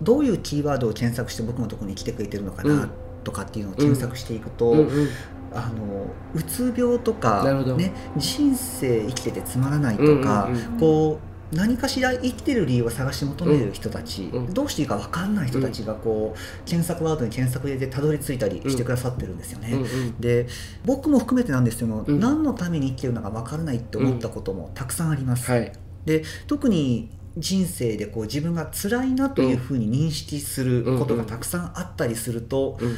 どういうキーワードを検索して僕のところに来てくれてるのかなとかっていうのを検索していくと、うん。うん。あのうつ病とかね、人生生きててつまらないとか、うんうんうんこう何かしら生きてる理由を探し求める人たち、うん。どうしていいか分かんない人たちがこう検索ワードに検索入れてたどり着いたりしてくださってるんですよね。うんうん。で僕も含めてなんですけど何のために生きてるのか分からないって思ったこともたくさんあります。はい。で特に人生でこう自分が辛いなというふうに認識することがたくさんあったりすると、うん。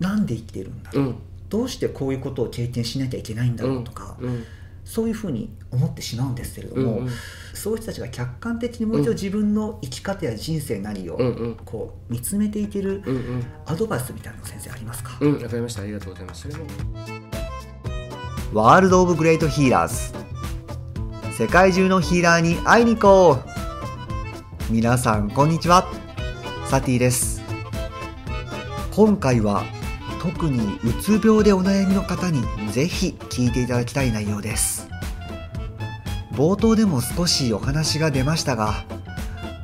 なんで生きてるんだろう、うん。どうしてこういうことを経験しなきゃいけないんだろうとか、うん。そういうふうに思ってしまうんですけれども、うんうん。そういう人たちが客観的にもう一度自分の生き方や人生なりをうんうん。こう見つめていけるうんうん。アドバイスみたいなの先生ありますか、うんわかりました。ありがとうございます。それも。ワールド・オブ・グレート・ヒーラーズ世界中のヒーラーに会いに行こう。皆さんこんにちは。サティです。今回は特にうつ病でお悩みの方にぜひ聞いていただきたい内容です。冒頭でも少しお話が出ましたが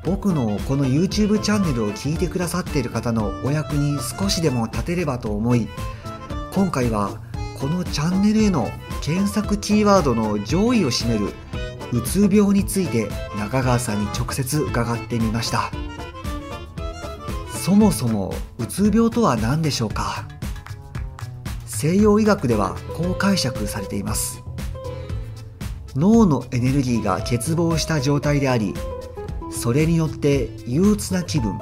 僕のこの YouTube チャンネルを聞いてくださっている方のお役に少しでも立てればと思い今回はこのチャンネルへの検索キーワードの上位を占めるうつ病について中川さんに直接伺ってみました。そもそもうつ病とは何でしょうか？西洋医学ではこう解釈されています。脳のエネルギーが欠乏した状態でありそれによって憂鬱な気分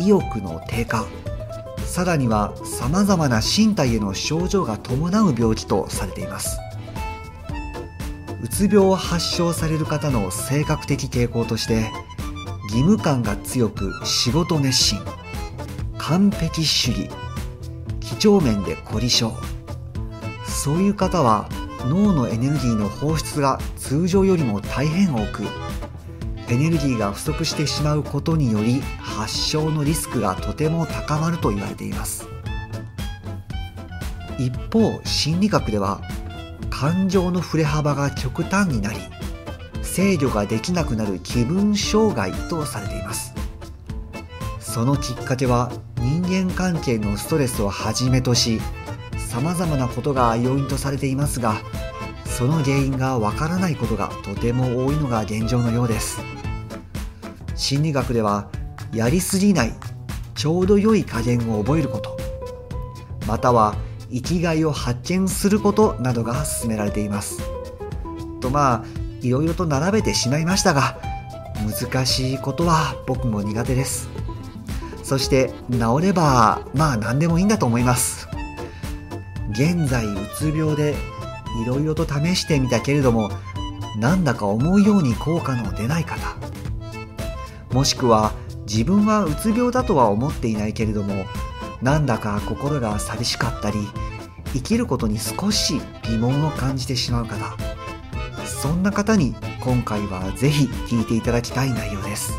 意欲の低下さらにはさまざまな身体への症状が伴う病気とされています。つ病を発症される方の性格的傾向として義務感が強く仕事熱心完璧主義几帳面で凝り性そういう方は脳のエネルギーの放出が通常よりも大変多くエネルギーが不足してしまうことにより発症のリスクがとても高まると言われています。一方心理学では感情の振れ幅が極端になり制御ができなくなる気分障害とされています。そのきっかけは人間関係のストレスをはじめとしさまざまなことが要因とされていますがその原因がわからないことがとても多いのが現状のようです。心理学ではやりすぎないちょうど良い加減を覚えること。または生きがいを発見することなどが勧められています。とまあいろいろと並べてしまいましたが難しいことは僕も苦手です。そして治ればまあ何でもいいんだと思います。現在うつ病でいろいろと試してみたけれどもなんだか思うように効果の出ない方。もしくは自分はうつ病だとは思っていないけれどもなんだか心が寂しかったり生きることに少し疑問を感じてしまう方そんな方に今回はぜひ聞いていただきたい内容です。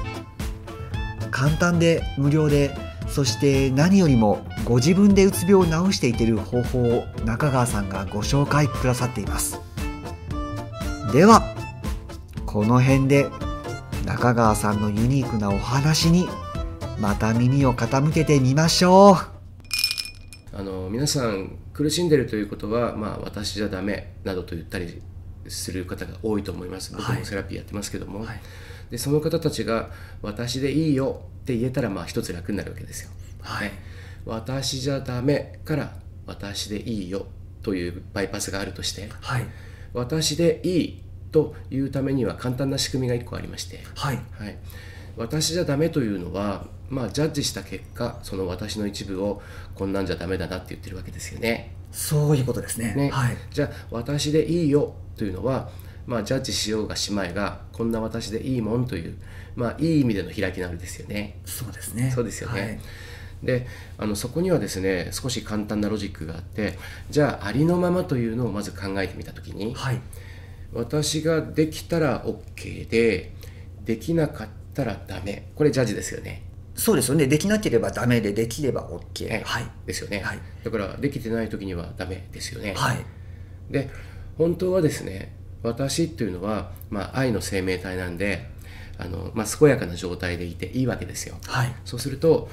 簡単で無料でそして何よりもご自分でうつ病を治していける方法を中川さんがご紹介くださっています。ではこの辺で中川さんのユニークなお話にまた耳を傾けてみましょう。あの皆さん苦しんでるということは、まあ、私じゃダメなどと言ったりする方が多いと思います。僕はい。もセラピーやってますけども、はい。でその方たちが「私でいいよ」って言えたらまあ一つ楽になるわけですよ。はい。ね。私じゃダメから「私でいいよ」というバイパスがあるとしてはい「私でいい」というためには簡単な仕組みが1個ありまして、はい。はい、私じゃダメというのは、まあ、ジャッジした結果その私の一部をこんなんじゃダメだなって言ってるわけですよね。そういうことですねねはいじゃあ私でいいよというのは、まあ、ジャッジしようがしまいがこんな私でいいもんという、まあ、いい意味での開き直りですよね。そうですねそうですよね。はいであのそこにはですね少し簡単なロジックがあってじゃあありのままというのをまず考えてみた時にはい私ができたら OK でできなかったらダメこれジャッジですよね。そうですよね。できなければダメでできれば OK えはい。ですよね、はい。だからできてない時にはダメですよね。はい。で本当はですね私っていうのは、まあ、愛の生命体なんであの、まあ、健やかな状態でいていいわけですよ。はい。そうすると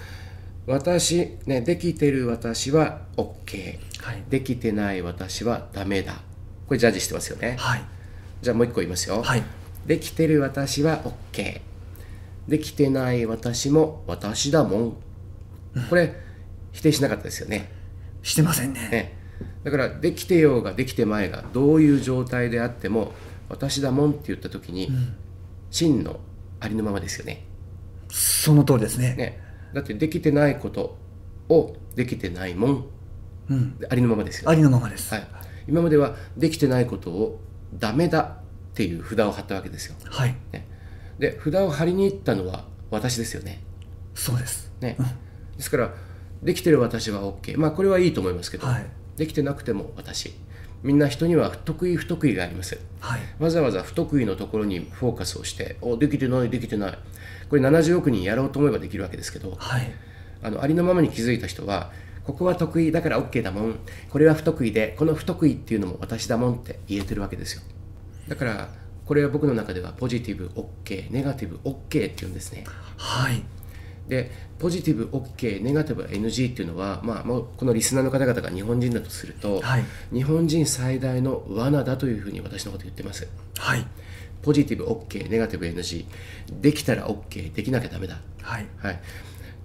私ねできてる私は OK はい。できてない私はダメだ。これジャッジしてますよね。はい。じゃあもう一個言いますよ、はい。できてる私は OK できてない私も私だもん。これ否定しなかったですよね。してませんね。ね。だからできてようができてまいがどういう状態であっても私だもんって言った時に、真のありのままですよね。その通りですね。ね。だってできてないことをできてないもん。うん。ありのままですよ、ありのままです。はい、今まではできてないことをダメだっていう札を貼ったわけですよ、はい。ね、で札を貼りに行ったのは私ですよね。そうです。ね、ですからできてる私は OK まあこれはいいと思いますけど、はい。できてなくても私。みんな人には得意不得意があります。はい。わざわざ不得意のところにフォーカスをしておできてないできてない。これ70億人やろうと思えばできるわけですけどはい。あのありのままに気づいた人はここは得意だから OK だもん。これは不得意でこの不得意っていうのも私だもんって言えてるわけですよ。だからこれは僕の中ではポジティブ OK ネガティブ OK っていうんですね。はい。でポジティブ OK ネガティブ NG っていうのは、まあ、もうこのリスナーの方々が日本人だとすると、はい。日本人最大の罠だというふうに私のこと言ってます。はい。ポジティブ OK ネガティブ NG できたら OK できなきゃダメだ。はい。はい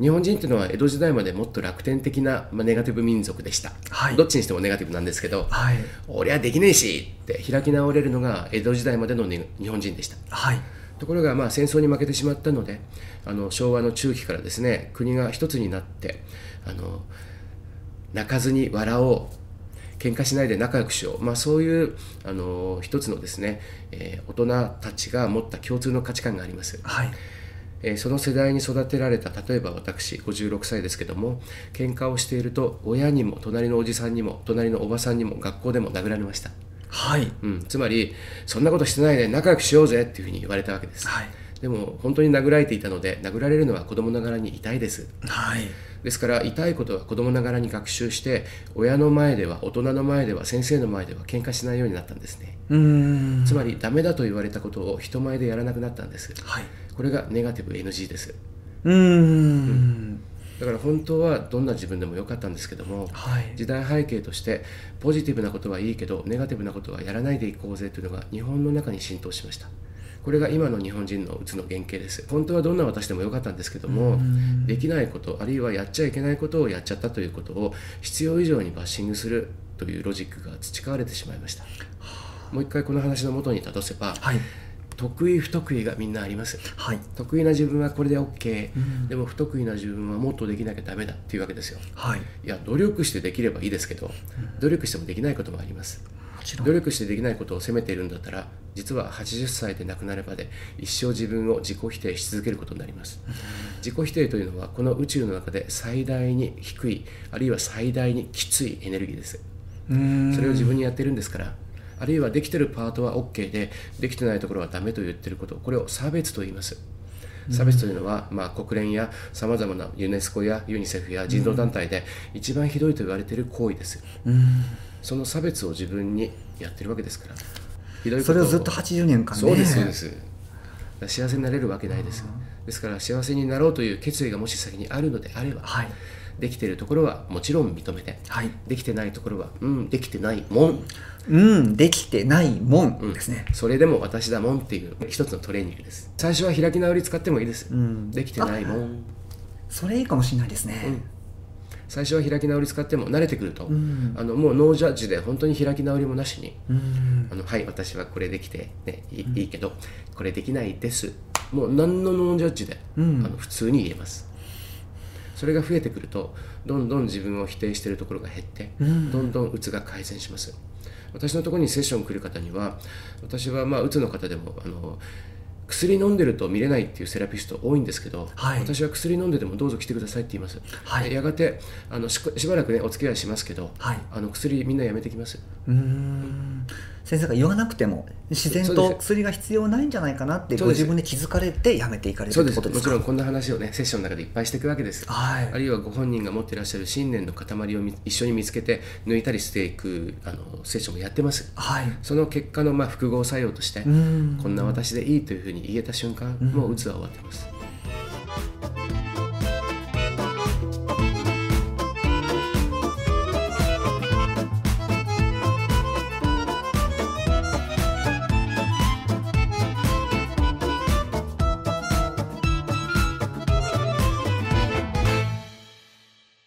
日本人っていうのは江戸時代までもっと楽天的な、まあ、ネガティブ民族でした、はい。どっちにしてもネガティブなんですけど、はい。俺はできねえしって開き直れるのが江戸時代までの、ね日本人でした。はい。ところがまあ戦争に負けてしまったのであの昭和の中期からですね国が一つになってあの泣かずに笑おう喧嘩しないで仲良くしよう、まあ、そういうあの一つのですね、えー大人たちが持った共通の価値観があります、はいえーその世代に育てられた例えば私56歳ですけども喧嘩をしていると親にも隣のおじさんにも隣のおばさんにも学校でも殴られました、はい。うん、つまりそんなことしてないで仲良くしようぜっていうふうに言われたわけです、はい。でも本当に殴られていたので殴られるのは子供ながらに痛いです。はいですから痛いことは子供ながらに学習して親の前では大人の前では先生の前では喧嘩しないようになったんですね。うーん。つまりダメだと言われたことを人前でやらなくなったんです。はい。これがネガティブ NG です。うーん。だから本当はどんな自分でもよかったんですけどもはい。時代背景としてポジティブなことはいいけどネガティブなことはやらないでいこうぜというのが日本の中に浸透しましたこれが今の日本人のうつの原型です。本当はどんな私でもよかったんですけどもできないことあるいはやっちゃいけないことをやっちゃったということを必要以上にバッシングするというロジックが培われてしまいました。もう一回この話の元に立たせばはい。得意不得意がみんなあります。はい。得意な自分はこれで OK、でも不得意な自分はもっとできなきゃダメだっていうわけですよ。はい。いや努力してできればいいですけど、努力してもできないこともあります努力してできないことを責めているんだったら実は80歳で亡くなるまで一生自分を自己否定し続けることになります。自己否定というのはこの宇宙の中で最大に低いあるいは最大にきついエネルギーです。それを自分にやってるんですからあるいはできてるパートは OK でできてないところはダメと言ってることこれを差別と言います。差別というのは、まあ、国連やさまざまなユネスコやユニセフや人道団体で一番ひどいと言われている行為です。その差別を自分にやってるわけですから。ひどいそれをずっと80年間ね。そうですそうです。幸せになれるわけないですですから幸せになろうという決意がもし先にあるのであれば、はい。できているところはもちろん認めて、はい。できてないところはうんできてないもん。うんできてないもんですね、それでも私だもんっていう一つのトレーニングです。最初は開き直り使ってもいいです、ん。できてないもん。それいいかもしれないですね、最初は開き直り使っても慣れてくると、ん。あのもうノージャッジで本当に開き直りもなしに、うん。あのはい私はこれできて、ね、いいけどこれできないです。もう何のノージャッジで、うん。あの普通に言えます。それが増えてくるとどんどん自分を否定しているところが減って、うん。どんどんうつが改善します。私のところにセッション来る方には私はまあうつの方でもあの薬飲んでると見れないっていうセラピスト多いんですけど、はい。私は薬飲んでてもどうぞ来てくださいって言います、はい。でやがてあのししばらくねお付き合いしますけど、はい。あの薬みんなやめてきます。うーん先生が言わなくても自然と薬が必要ないんじゃないかなってご自分で気づかれてやめていかれるってことですか？もちろんこんな話をねセッションの中でいっぱいしていくわけです。はい。あるいはご本人が持っていらっしゃる信念の塊をみ一緒に見つけて抜いたりしていくあのセッションもやってます。はい。その結果のまあ複合作用として、うん。こんな私でいいというふうに言えた瞬間、もううつは終わってます